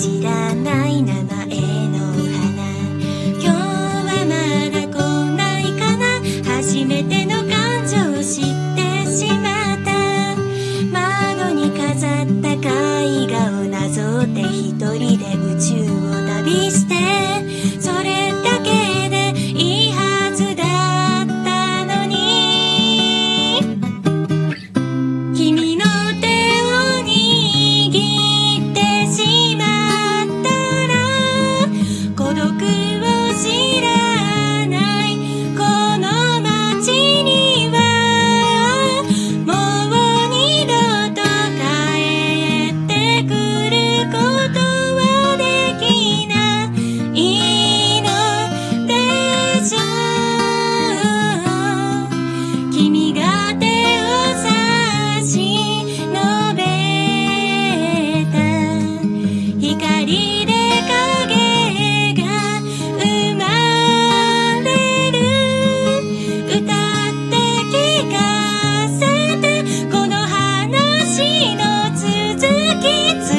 será. get